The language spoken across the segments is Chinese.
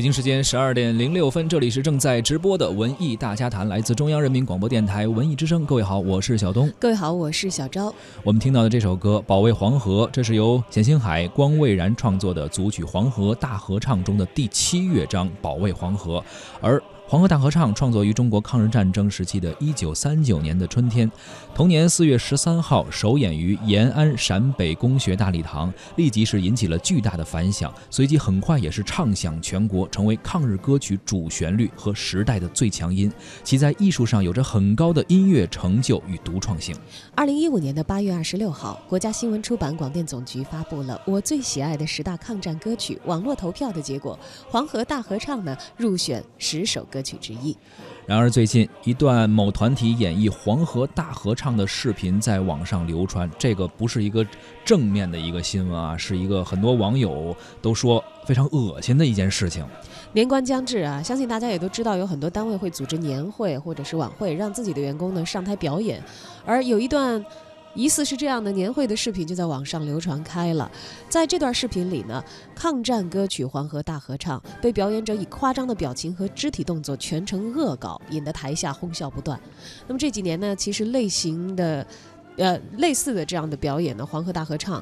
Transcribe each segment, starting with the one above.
北京时间十二点零六分，这里是正在直播的文艺大家谈，来自中央人民广播电台文艺之声。各位好，我是小东。各位好，我是小昭。我们听到的这首歌《保卫黄河》，这是由冼星海、光蔚然创作的组曲《黄河大合唱》中的第七乐章《保卫黄河》，而。《黄河大合唱》创作于中国抗日战争时期的一九三九年的春天，同年四月十三号首演于延安陕北工学大礼堂，立即是引起了巨大的反响，随即很快也是唱响全国，成为抗日歌曲主旋律和时代的最强音。其在艺术上有着很高的音乐成就与独创性。二零一五年的八月二十六号，国家新闻出版广电总局发布了我最喜爱的十大抗战歌曲网络投票的结果，《黄河大合唱》呢入选十首歌。歌曲之一。然而，最近一段某团体演绎《黄河大合唱》的视频在网上流传，这个不是一个正面的一个新闻啊，是一个很多网友都说非常恶心的一件事情。年关将至啊，相信大家也都知道，有很多单位会组织年会或者是晚会，让自己的员工呢上台表演，而有一段。疑似是这样的年会的视频就在网上流传开了，在这段视频里呢，抗战歌曲《黄河大合唱》被表演者以夸张的表情和肢体动作全程恶搞，引得台下哄笑不断。那么这几年呢，其实类型的，呃，类似的这样的表演呢，《黄河大合唱》。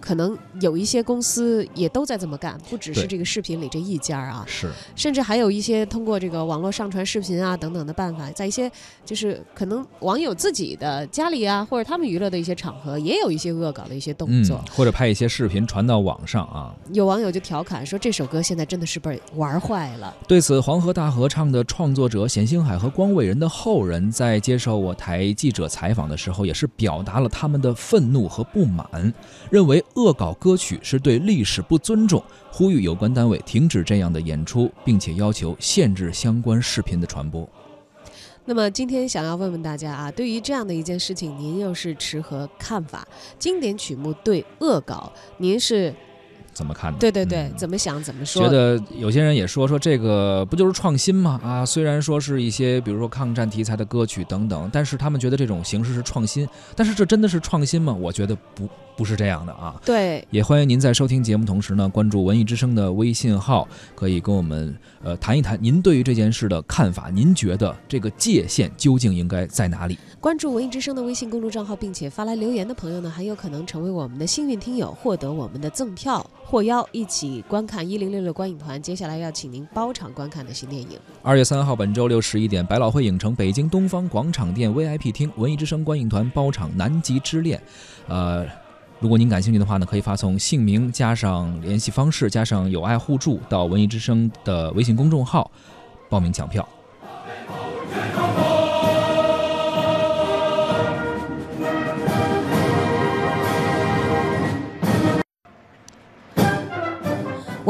可能有一些公司也都在这么干，不只是这个视频里这一家啊，是，甚至还有一些通过这个网络上传视频啊等等的办法，在一些就是可能网友自己的家里啊，或者他们娱乐的一些场合，也有一些恶搞的一些动作，或者拍一些视频传到网上啊。有网友就调侃说，这首歌现在真的是被玩坏了。对此，《黄河大合唱》的创作者冼星海和光伟人的后人在接受我台记者采访的时候，也是表达了他们的愤怒和不满，认为。恶搞歌曲是对历史不尊重，呼吁有关单位停止这样的演出，并且要求限制相关视频的传播。那么今天想要问问大家啊，对于这样的一件事情，您又是持何看法？经典曲目对恶搞，您是？怎么看？对对对，怎么想怎么说？觉得有些人也说说这个不就是创新吗？啊，虽然说是一些比如说抗战题材的歌曲等等，但是他们觉得这种形式是创新。但是这真的是创新吗？我觉得不不是这样的啊。对，也欢迎您在收听节目同时呢，关注文艺之声的微信号，可以跟我们呃谈一谈您对于这件事的看法。您觉得这个界限究竟应该在哪里？关注文艺之声的微信公众账号，并且发来留言的朋友呢，很有可能成为我们的幸运听友，获得我们的赠票。获邀一起观看一零六六观影团，接下来要请您包场观看的新电影。二月三号，本周六十一点，百老汇影城北京东方广场店 VIP 厅，文艺之声观影团包场《南极之恋》。呃，如果您感兴趣的话呢，可以发送姓名加上联系方式加上有爱互助到文艺之声的微信公众号报名抢票。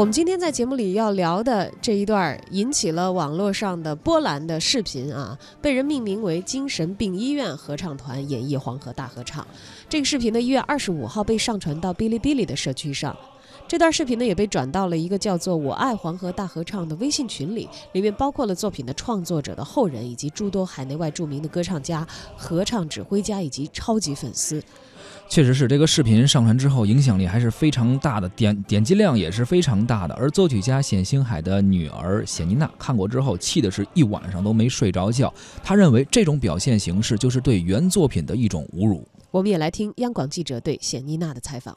我们今天在节目里要聊的这一段引起了网络上的波澜的视频啊，被人命名为“精神病医院合唱团演绎黄河大合唱”。这个视频呢，一月二十五号被上传到哔哩哔哩的社区上。这段视频呢，也被转到了一个叫做“我爱黄河大合唱”的微信群里，里面包括了作品的创作者的后人，以及诸多海内外著名的歌唱家、合唱指挥家以及超级粉丝。确实是这个视频上传之后，影响力还是非常大的，点点击量也是非常大的。而作曲家冼星海的女儿冼妮娜看过之后，气的是一晚上都没睡着觉。她认为这种表现形式就是对原作品的一种侮辱。我们也来听央广记者对冼妮娜的采访。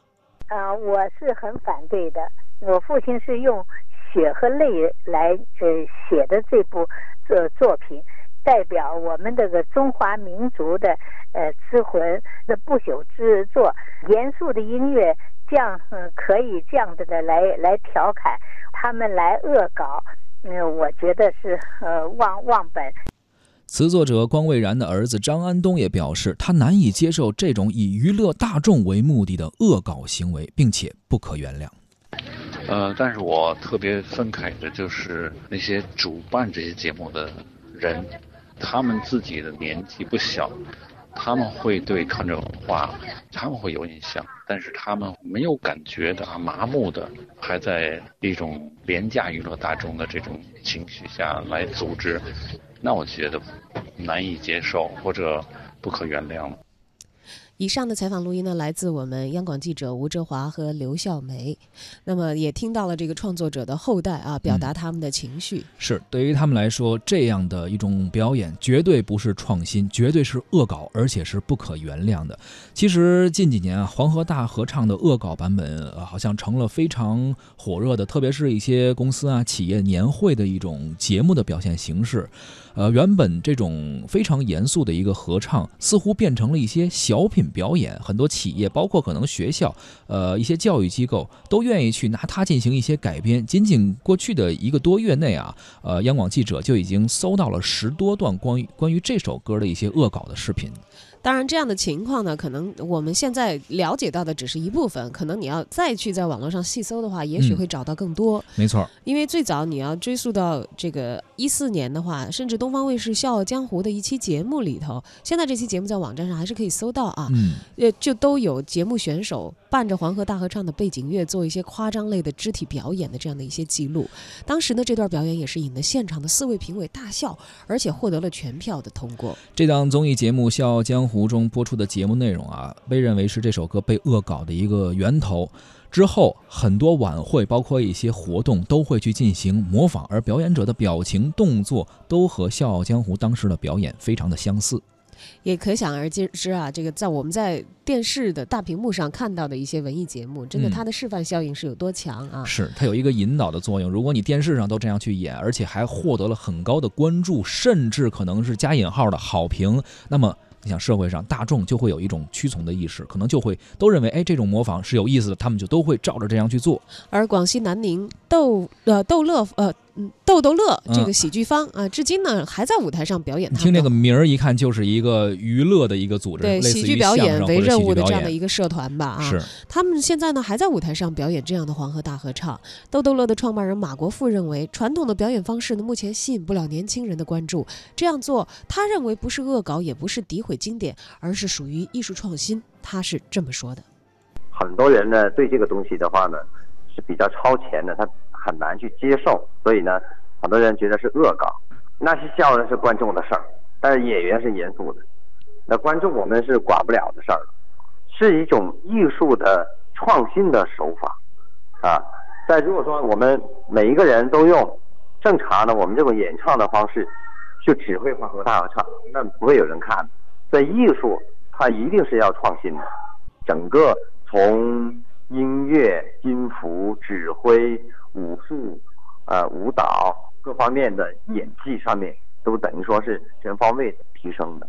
啊，我是很反对的。我父亲是用血和泪来呃写的这部作作品。代表我们这个中华民族的呃之魂的不朽之作，严肃的音乐这样嗯可以这样子的来来调侃，他们来恶搞，嗯，我觉得是呃忘忘本。词作者光未然的儿子张安东也表示，他难以接受这种以娱乐大众为目的的恶搞行为，并且不可原谅。呃，但是我特别愤慨的就是那些主办这些节目的人。他们自己的年纪不小，他们会对抗战文化，他们会有印象，但是他们没有感觉的、麻木的，还在一种廉价娱乐大众的这种情绪下来组织，那我觉得难以接受或者不可原谅了。以上的采访录音呢，来自我们央广记者吴哲华和刘笑梅。那么也听到了这个创作者的后代啊，表达他们的情绪。是对于他们来说，这样的一种表演绝对不是创新，绝对是恶搞，而且是不可原谅的。其实近几年啊，黄河大合唱的恶搞版本，啊，好像成了非常火热的，特别是一些公司啊、企业年会的一种节目的表现形式。呃，原本这种非常严肃的一个合唱，似乎变成了一些小品表演。很多企业，包括可能学校，呃，一些教育机构，都愿意去拿它进行一些改编。仅仅过去的一个多月内啊，呃，央广记者就已经搜到了十多段关于关于这首歌的一些恶搞的视频。当然，这样的情况呢，可能我们现在了解到的只是一部分，可能你要再去在网络上细搜的话，也许会找到更多。没错，因为最早你要追溯到这个一四年的话，甚至东方卫视《笑傲江湖》的一期节目里头，现在这期节目在网站上还是可以搜到啊。嗯，呃，就都有节目选手伴着黄河大合唱的背景乐做一些夸张类的肢体表演的这样的一些记录。当时呢，这段表演也是引得现场的四位评委大笑，而且获得了全票的通过。这档综艺节目《笑傲江湖》。湖中播出的节目内容啊，被认为是这首歌被恶搞的一个源头。之后，很多晚会，包括一些活动，都会去进行模仿，而表演者的表情、动作都和《笑傲江湖》当时的表演非常的相似。也可想而知啊，这个在我们在电视的大屏幕上看到的一些文艺节目，真的它的示范效应是有多强啊？是它有一个引导的作用。如果你电视上都这样去演，而且还获得了很高的关注，甚至可能是加引号的好评，那么。你想社会上大众就会有一种屈从的意识，可能就会都认为，哎，这种模仿是有意思的，他们就都会照着这样去做。而广西南宁逗呃逗乐呃。嗯，逗逗乐这个喜剧方啊，至今呢还在舞台上表演。听这个名儿一看就是一个娱乐的一个组织，对喜剧表演为任务的这样的一个社团吧啊。是。他们现在呢还在舞台上表演这样的黄河大合唱。逗逗乐的创办人马国富认为，传统的表演方式呢目前吸引不了年轻人的关注。这样做，他认为不是恶搞，也不是诋毁经典，而是属于艺术创新。他是这么说的。很多人呢对这个东西的话呢是比较超前的，他。很难去接受，所以呢，很多人觉得是恶搞。那些笑的是观众的事儿，但是演员是严肃的。那观众我们是管不了的事儿，是一种艺术的创新的手法啊。在如果说我们每一个人都用正常的我们这种演唱的方式去指挥黄河大合唱，那不会有人看。所以艺术它一定是要创新的，整个从音乐、音符、指挥。武术、呃舞蹈各方面的演技上面，都等于说是全方位提升的。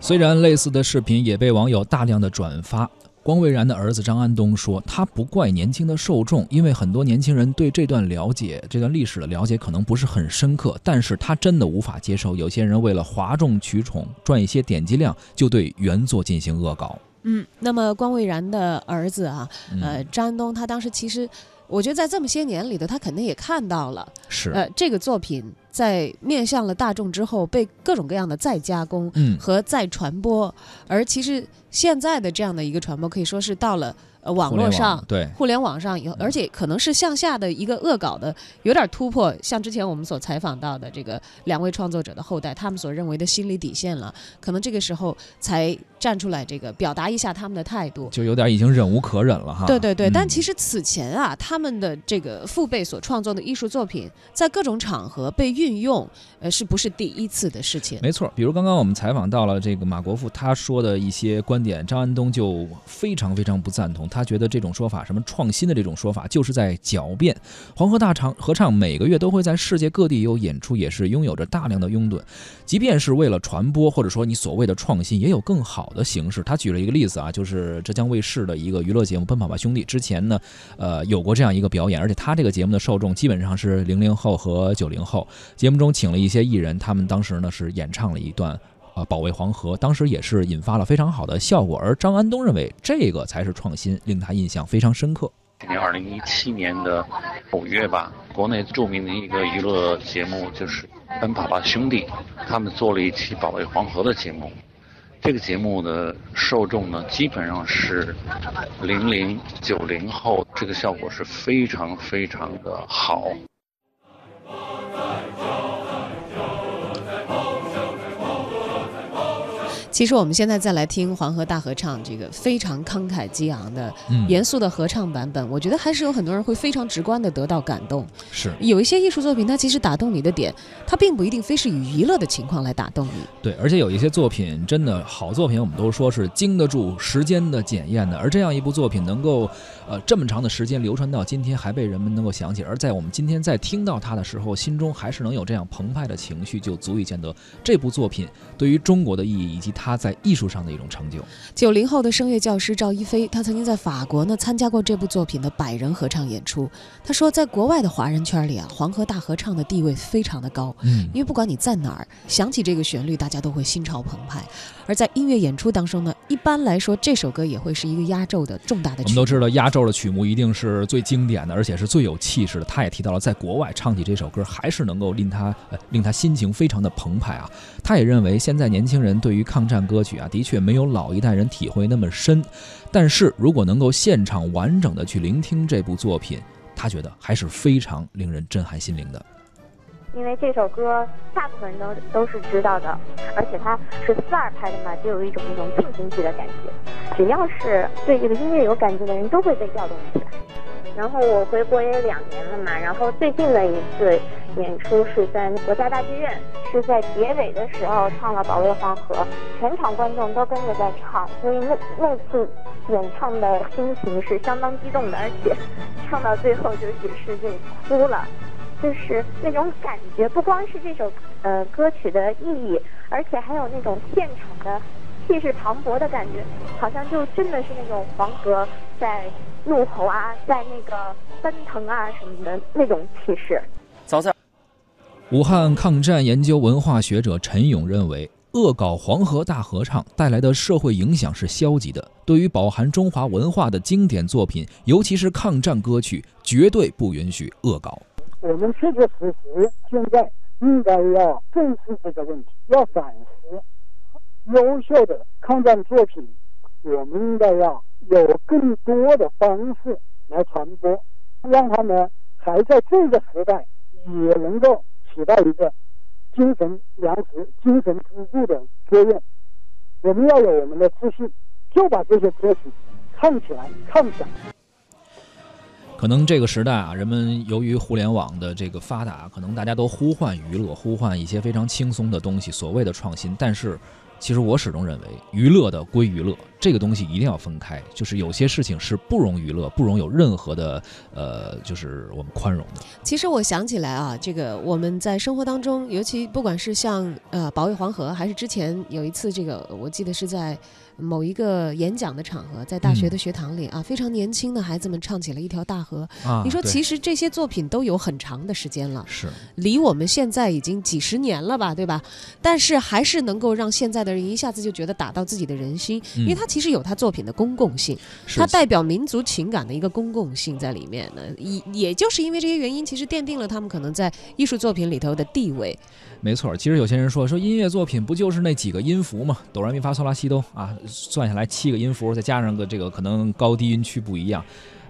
虽然类似的视频也被网友大量的转发，光未然的儿子张安东说，他不怪年轻的受众，因为很多年轻人对这段了解、这段历史的了解可能不是很深刻，但是他真的无法接受有些人为了哗众取宠、赚一些点击量，就对原作进行恶搞。嗯，那么关未然的儿子啊，呃，张安东，他当时其实，我觉得在这么些年里头，他肯定也看到了，是，呃，这个作品在面向了大众之后，被各种各样的再加工和再传播，而其实现在的这样的一个传播，可以说是到了。呃，网络上对互联网上有，而且可能是向下的一个恶搞的，有点突破。像之前我们所采访到的这个两位创作者的后代，他们所认为的心理底线了，可能这个时候才站出来，这个表达一下他们的态度，就有点已经忍无可忍了哈。对对对，但其实此前啊，他们的这个父辈所创作的艺术作品，在各种场合被运用，呃，是不是第一次的事情？没错，比如刚刚我们采访到了这个马国富，他说的一些观点，张安东就非常非常不赞同。他觉得这种说法，什么创新的这种说法，就是在狡辩。黄河大唱合唱每个月都会在世界各地有演出，也是拥有着大量的拥趸。即便是为了传播，或者说你所谓的创新，也有更好的形式。他举了一个例子啊，就是浙江卫视的一个娱乐节目《奔跑吧兄弟》之前呢，呃，有过这样一个表演，而且他这个节目的受众基本上是零零后和九零后。节目中请了一些艺人，他们当时呢是演唱了一段。啊，保卫黄河，当时也是引发了非常好的效果。而张安东认为，这个才是创新，令他印象非常深刻。今年二零一七年的五月吧，国内著名的一个娱乐节目就是《奔跑吧兄弟》，他们做了一期保卫黄河的节目。这个节目的受众呢，基本上是零零九零后，这个效果是非常非常的好。其实我们现在再来听《黄河大合唱》这个非常慷慨激昂的、嗯，严肃的合唱版本，我觉得还是有很多人会非常直观的得到感动。是有一些艺术作品，它其实打动你的点，它并不一定非是以娱乐的情况来打动你。对，而且有一些作品真的好作品，我们都说是经得住时间的检验的。而这样一部作品能够，呃，这么长的时间流传到今天，还被人们能够想起，而在我们今天在听到它的时候，心中还是能有这样澎湃的情绪，就足以见得这部作品对于中国的意义，以及它在艺术上的一种成就。九零后的声乐教师赵一飞，他曾经在法国呢参加过这部作品的百人合唱演出。他说，在国外的华人圈里啊，《黄河大合唱》的地位非常的高。嗯因为不管你在哪儿，想起这个旋律，大家都会心潮澎湃。而在音乐演出当中呢，一般来说这首歌也会是一个压轴的重大的曲目。我们都知道压轴的曲目一定是最经典的，而且是最有气势的。他也提到了，在国外唱起这首歌，还是能够令他呃令他心情非常的澎湃啊。他也认为，现在年轻人对于抗战歌曲啊，的确没有老一代人体会那么深，但是如果能够现场完整的去聆听这部作品，他觉得还是非常令人震撼心灵的。因为这首歌大部分人都都是知道的，而且它是四二拍的嘛，就有一种那种进行曲的感觉。只要是对这个音乐有感觉的人，都会被调动起来。然后我回国也两年了嘛，然后最近的一次演出是在国家大剧院，是在结尾的时候唱了《保卫黄河》，全场观众都跟着在唱，所以那那次演唱的心情是相当激动的，而且 唱到最后就只是就哭了。就是那种感觉，不光是这首呃歌曲的意义，而且还有那种现场的气势磅礴的感觉，好像就真的是那种黄河在怒吼啊，在那个奔腾啊什么的那种气势。早在武汉抗战研究文化学者陈勇认为，恶搞黄河大合唱带来的社会影响是消极的。对于饱含中华文化的经典作品，尤其是抗战歌曲，绝对不允许恶搞。我们确确实实现在应该要正视这个问题，要反思优秀的抗战作品，我们应该要有更多的方式来传播，让他们还在这个时代也能够起到一个精神粮食、精神支柱的作用。我们要有我们的自信，就把这些歌曲唱起来、唱响。可能这个时代啊，人们由于互联网的这个发达，可能大家都呼唤娱乐，呼唤一些非常轻松的东西，所谓的创新。但是，其实我始终认为，娱乐的归娱乐，这个东西一定要分开。就是有些事情是不容娱乐，不容有任何的呃，就是我们宽容的。其实我想起来啊，这个我们在生活当中，尤其不管是像呃保卫黄河，还是之前有一次这个，我记得是在某一个演讲的场合，在大学的学堂里啊，非常年轻的孩子们唱起了一条大河。啊，你说，其实这些作品都有很长的时间了，是离我们现在已经几十年了吧，对吧？但是还是能够让现在的人一下子就觉得打到自己的人心，因为嗯它其实有它作品的公共性，是它代表民族情感的一个公共性在里面呢。也也就是因为这些原因，其实奠定了他们可能在艺术作品里头的地位。没错。其实有些人说说音乐作品不就是那几个音符嘛，哆来咪发嗦拉西哆啊，算下来七个音符，再加上个这个可能高低音区不一样。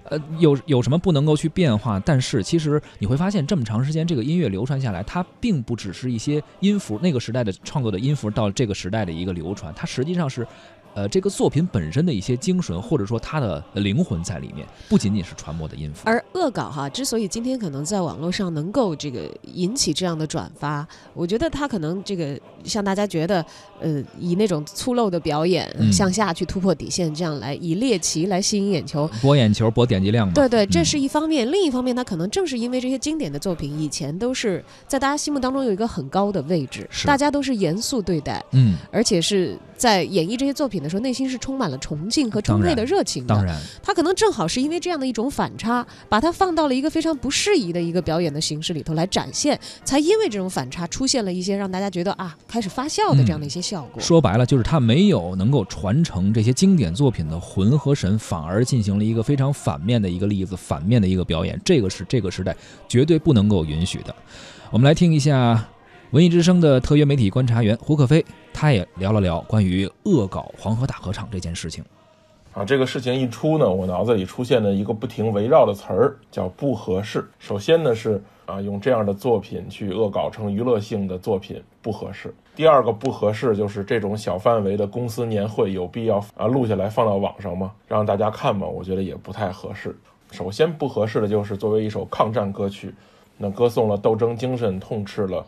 呃，有有什么不能够去变化？但是其实你会发现，这么长时间这个音乐流传下来，它并不只是一些音符，那个时代的创作的音符到这个时代的一个流传，它实际上是，呃，这个作品本身的一些精神，或者说它的灵魂在里面，不仅仅是传播的音符。而恶搞哈，之所以今天可能在网络上能够这个引起这样的转发，我觉得它可能这个像大家觉得，呃，以那种粗陋的表演、嗯向下去突破底线，这样来以猎奇来吸引眼球。博眼球、博点击量嘛。对对，这嗯是一方面。另一方面，它可能正是因为这些经典的作品以前都是在大家心目当中有一个很高的位置，大家都是严肃对待，嗯，而且是在演绎这些作品的时候，内心是充满了崇敬和充沛的热情的。当然，他可能正好是因为这样的一种反差，把它放到了一个非常不适宜的一个表演的形式里头来展现，才因为这种反差出现了一些让大家觉得啊开始发笑的这样的一些效果。说白了就是他没有能够传承这些经典作品的魂和神，反而进行了一个非常反面的一个例子，反面的一个表演，这个是这个时代绝对不能够允许的。我们来听一下文艺之声的特约媒体观察员胡可飞，他也聊了聊关于恶搞黄河大合唱这件事情。啊，这个事情一出呢，我脑子里出现了一个不停围绕的词儿，叫不合适。首先呢是啊，用这样的作品去恶搞成娱乐性的作品不合适。第二个不合适就是这种小范围的公司年会有必要啊录下来放到网上吗？让大家看吗？我觉得也不太合适。首先不合适的就是作为一首抗战歌曲，那歌颂了斗争精神，痛斥了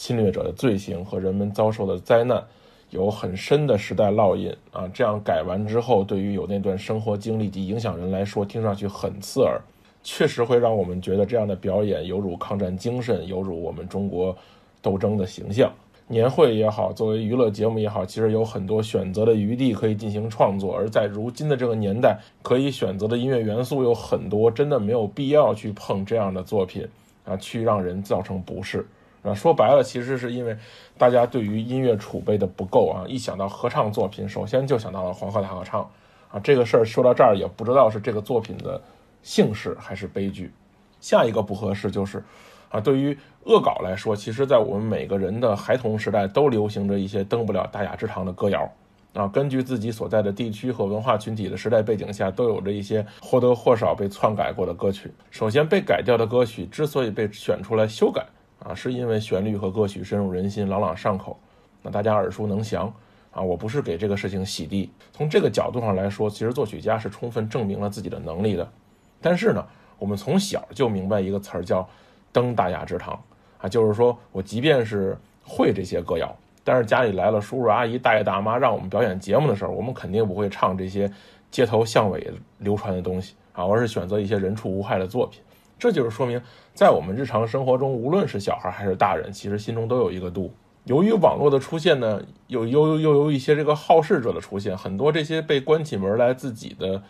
侵略者的罪行和人们遭受的灾难。有很深的时代烙印啊！这样改完之后，对于有那段生活经历及影响人来说，听上去很刺耳，确实会让我们觉得这样的表演有辱抗战精神，有辱我们中国斗争的形象。年会也好，作为娱乐节目也好，其实有很多选择的余地可以进行创作。而在如今的这个年代，可以选择的音乐元素有很多，真的没有必要去碰这样的作品啊，去让人造成不适。啊，说白了，其实是因为大家对于音乐储备的不够啊。一想到合唱作品，首先就想到了黄河大合唱啊。这个事儿说到这儿，也不知道是这个作品的幸事还是悲剧。下一个不合适就是，啊，对于恶搞来说，其实在我们每个人的孩童时代都流行着一些登不了大雅之堂的歌谣啊。根据自己所在的地区和文化群体的时代背景下，都有着一些或多或少被篡改过的歌曲。首先，被改掉的歌曲之所以被选出来修改。啊，是因为旋律和歌曲深入人心，朗朗上口，那大家耳熟能详啊。我不是给这个事情洗地，从这个角度上来说，其实作曲家是充分证明了自己的能力的。但是呢，我们从小就明白一个词儿叫“登大雅之堂”，啊，就是说我即便是会这些歌谣，但是家里来了叔叔阿姨、大爷大妈，让我们表演节目的时候，我们肯定不会唱这些街头巷尾流传的东西啊，而是选择一些人畜无害的作品。这就是说明，在我们日常生活中，无论是小孩还是大人，其实心中都有一个度。由于网络的出现呢，有又又有一些这个好事者的出现，很多这些被关起门来自己的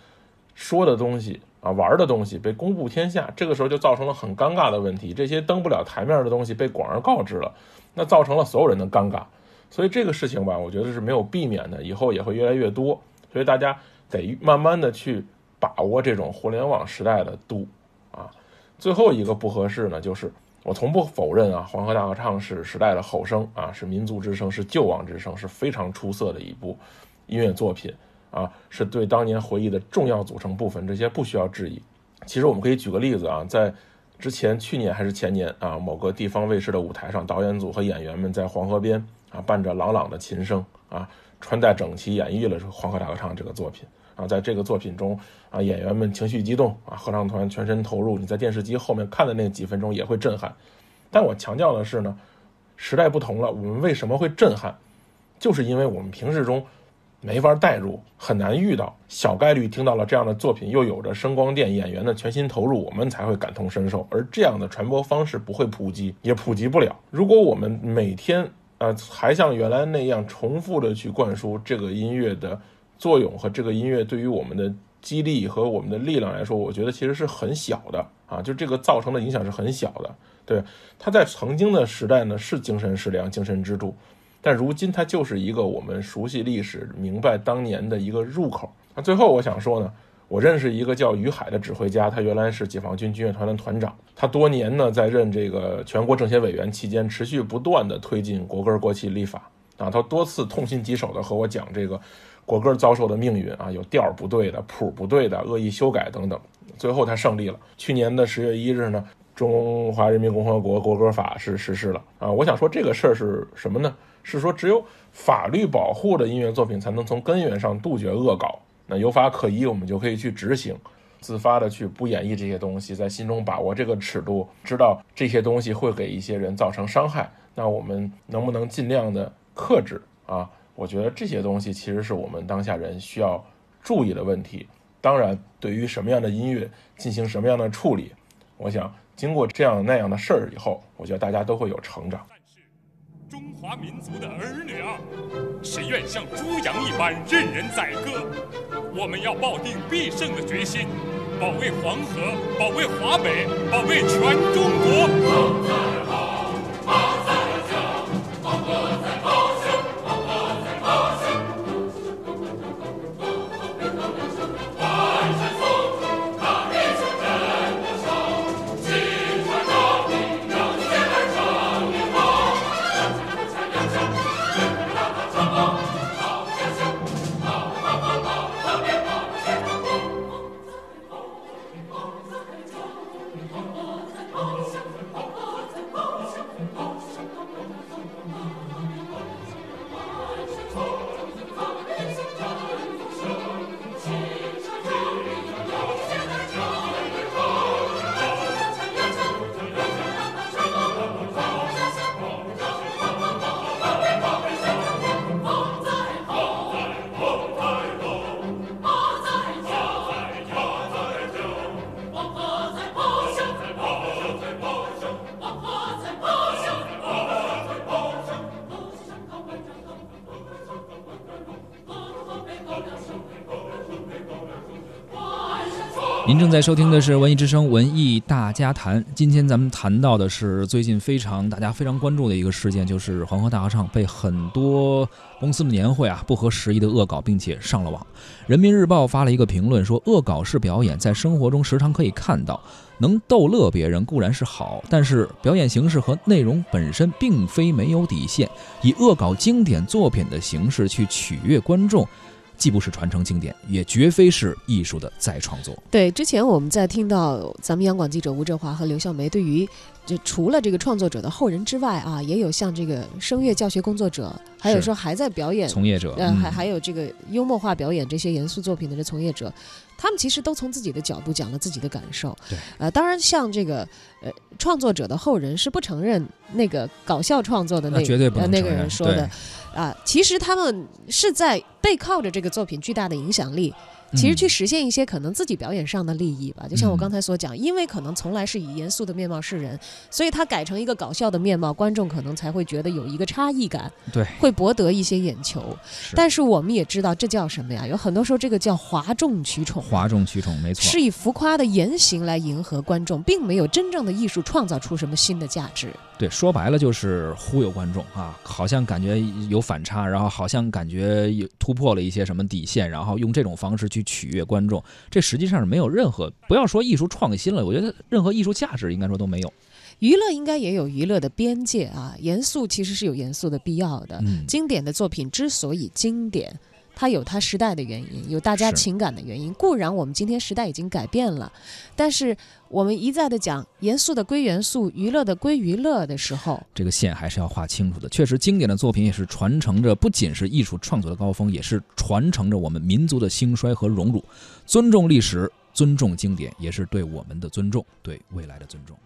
说的东西啊、玩的东西被公布天下，这个时候就造成了很尴尬的问题。这些登不了台面的东西被广而告之了，那造成了所有人的尴尬。所以这个事情吧，我觉得是没有避免的，以后也会越来越多。所以大家得慢慢的去把握这种互联网时代的度。最后一个不合适呢，就是我从不否认啊，《黄河大合唱》是时代的后生啊，是民族之声，是救亡之声，是非常出色的一部音乐作品啊，是对当年回忆的重要组成部分，这些不需要质疑。其实我们可以举个例子啊，在之前去年还是前年啊，某个地方卫视的舞台上，导演组和演员们在黄河边啊，伴着朗朗的琴声啊，穿戴整齐，演绎了《黄河大合唱》这个作品。啊，在这个作品中，啊，演员们情绪激动，啊，合唱团全身投入。你在电视机后面看的那几分钟也会震撼。但我强调的是呢，时代不同了，我们为什么会震撼？就是因为我们平时中没法代入，很难遇到，小概率听到了这样的作品，又有着声光电演员的全心投入，我们才会感同身受。而这样的传播方式不会普及，也普及不了。如果我们每天啊还像原来那样重复的去灌输这个音乐的。作用和这个音乐对于我们的激励和我们的力量来说，我觉得其实是很小的啊，就这个造成的影响是很小的。对，它在曾经的时代呢是精神食粮、精神支柱，但如今它就是一个我们熟悉历史、明白当年的一个入口。那最后我想说呢，我认识一个叫于海的指挥家，他原来是解放军军乐团的团长，他多年呢在任这个全国政协委员期间，持续不断的推进国歌国旗立法啊，他多次痛心疾首的和我讲这个。国歌遭受的命运啊，有调不对的、谱不对的、恶意修改等等，最后他胜利了。去年的十月一日呢，中华人民共和国国歌法是实施了啊。我想说这个事儿是什么呢？是说只有法律保护的音乐作品才能从根源上杜绝恶搞。那有法可依，我们就可以去执行，自发的去不演绎这些东西，在心中把握这个尺度，知道这些东西会给一些人造成伤害。那我们能不能尽量的克制啊？我觉得这些东西其实是我们当下人需要注意的问题。当然，对于什么样的音乐进行什么样的处理，我想经过这样那样的事儿以后，我觉得大家都会有成长。中华民族的儿女啊，谁愿像猪羊一般任人宰割？我们要抱定必胜的决心，保卫黄河，保卫华北，保卫全中国。您正在收听的是《文艺之声·文艺大家谈》。今天咱们谈到的是最近非常大家非常关注的一个事件，就是黄河大合唱被很多公司的年会啊不合时宜的恶搞，并且上了网。人民日报发了一个评论说：“恶搞式表演在生活中时常可以看到，能逗乐别人固然是好，但是表演形式和内容本身并非没有底线，以恶搞经典作品的形式去取悦观众。”既不是传承经典，也绝非是艺术的再创作。对，之前我们在听到咱们央广记者吴振华和刘笑梅对于就除了这个创作者的后人之外啊，也有像这个声乐教学工作者，还有说还在表演从业者，呃，还还有这个幽默化表演这些严肃作品的这从业者，他们其实都从自己的角度讲了自己的感受。对，呃，当然像这个呃创作者的后人是不承认那个搞笑创作的那绝对不那个人说的。啊，其实他们是在背靠着这个作品巨大的影响力。其实去实现一些可能自己表演上的利益吧，就像我刚才所讲，因为可能从来是以严肃的面貌示人，所以他改成一个搞笑的面貌，观众可能才会觉得有一个差异感，对，会博得一些眼球。但是我们也知道这叫什么呀？有很多时候这个叫哗众取宠，哗众取宠没错，是以浮夸的言行来迎合观众，并没有真正的艺术创造出什么新的价值。对，说白了就是忽悠观众啊，好像感觉有反差，然后好像感觉有突破了一些什么底线，然后用这种方式去。取悦观众，这实际上是没有任何，不要说艺术创新了，我觉得任何艺术价值应该说都没有。娱乐应该也有娱乐的边界啊，严肃其实是有严肃的必要的。经典的作品之所以经典。它有它时代的原因，有大家情感的原因。固然我们今天时代已经改变了，但是我们一再的讲严肃的归严肃，娱乐的归娱乐的时候，这个线还是要画清楚的。确实，经典的作品也是传承着，不仅是艺术创作的高峰，也是传承着我们民族的兴衰和荣辱。尊重历史，尊重经典，也是对我们的尊重，对未来的尊重。